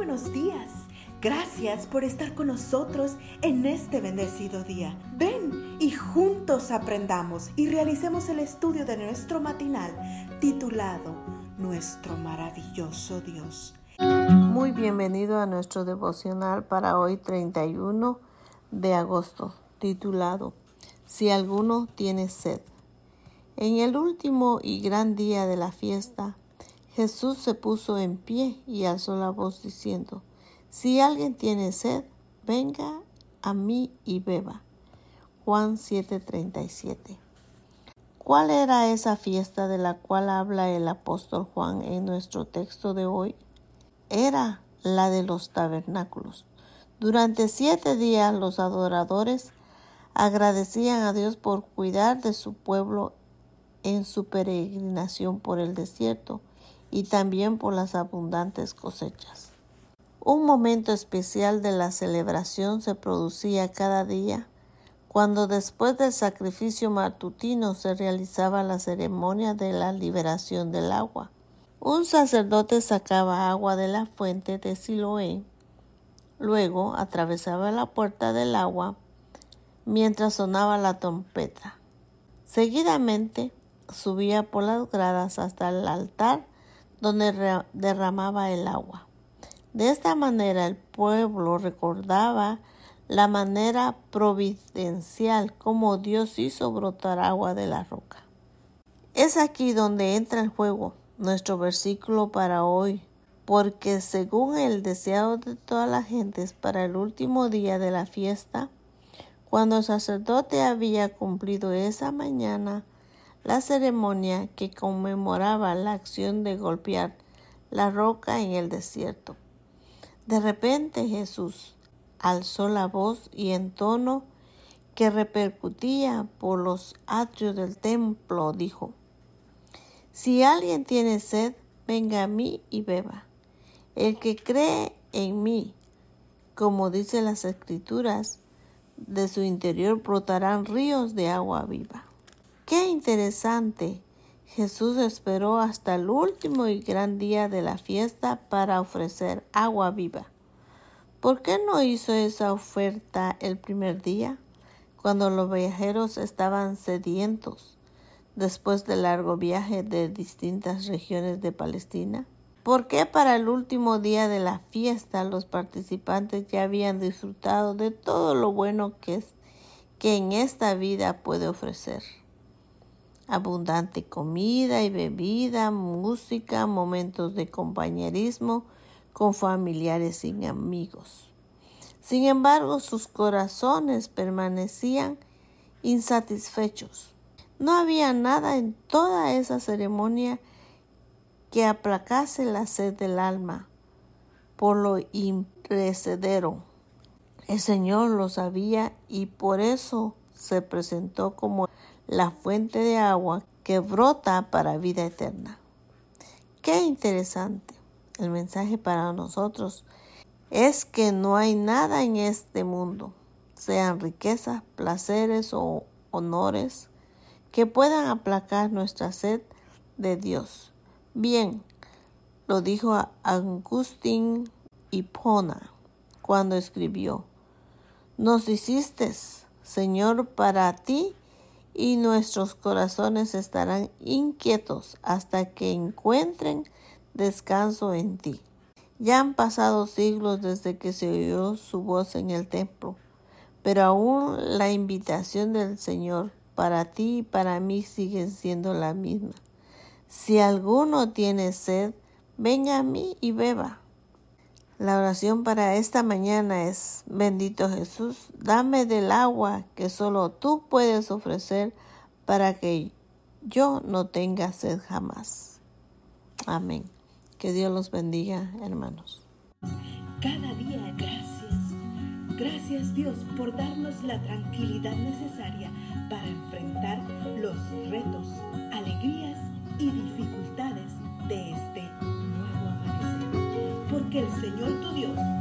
buenos días. Gracias por estar con nosotros en este bendecido día. Ven y juntos aprendamos y realicemos el estudio de nuestro matinal titulado Nuestro maravilloso Dios. Muy bienvenido a nuestro devocional para hoy 31 de agosto, titulado Si alguno tiene sed. En el último y gran día de la fiesta, Jesús se puso en pie y alzó la voz diciendo, Si alguien tiene sed, venga a mí y beba. Juan 7:37. ¿Cuál era esa fiesta de la cual habla el apóstol Juan en nuestro texto de hoy? Era la de los tabernáculos. Durante siete días los adoradores agradecían a Dios por cuidar de su pueblo en su peregrinación por el desierto y también por las abundantes cosechas. Un momento especial de la celebración se producía cada día cuando después del sacrificio matutino se realizaba la ceremonia de la liberación del agua. Un sacerdote sacaba agua de la fuente de Siloé, luego atravesaba la puerta del agua mientras sonaba la trompeta. Seguidamente subía por las gradas hasta el altar donde derramaba el agua. De esta manera el pueblo recordaba la manera providencial como Dios hizo brotar agua de la roca. Es aquí donde entra en juego nuestro versículo para hoy, porque según el deseo de todas las gentes para el último día de la fiesta, cuando el sacerdote había cumplido esa mañana la ceremonia que conmemoraba la acción de golpear la roca en el desierto. De repente Jesús alzó la voz y en tono que repercutía por los atrios del templo dijo, Si alguien tiene sed, venga a mí y beba. El que cree en mí, como dice las escrituras, de su interior brotarán ríos de agua viva. Qué interesante. Jesús esperó hasta el último y gran día de la fiesta para ofrecer agua viva. ¿Por qué no hizo esa oferta el primer día, cuando los viajeros estaban sedientos después del largo viaje de distintas regiones de Palestina? ¿Por qué para el último día de la fiesta los participantes ya habían disfrutado de todo lo bueno que, que en esta vida puede ofrecer? Abundante comida y bebida, música, momentos de compañerismo con familiares y amigos. Sin embargo, sus corazones permanecían insatisfechos. No había nada en toda esa ceremonia que aplacase la sed del alma por lo imprecedero. El Señor lo sabía y por eso se presentó como la fuente de agua que brota para vida eterna. Qué interesante. El mensaje para nosotros es que no hay nada en este mundo, sean riquezas, placeres o honores, que puedan aplacar nuestra sed de Dios. Bien, lo dijo Agustín Hipona cuando escribió, nos hiciste, Señor, para ti y nuestros corazones estarán inquietos hasta que encuentren descanso en ti. Ya han pasado siglos desde que se oyó su voz en el templo, pero aún la invitación del Señor para ti y para mí sigue siendo la misma. Si alguno tiene sed, venga a mí y beba. La oración para esta mañana es, bendito Jesús, dame del agua que solo tú puedes ofrecer para que yo no tenga sed jamás. Amén. Que Dios los bendiga, hermanos. Cada día gracias. Gracias Dios por darnos la tranquilidad necesaria para enfrentar los retos, el Señor tu Dios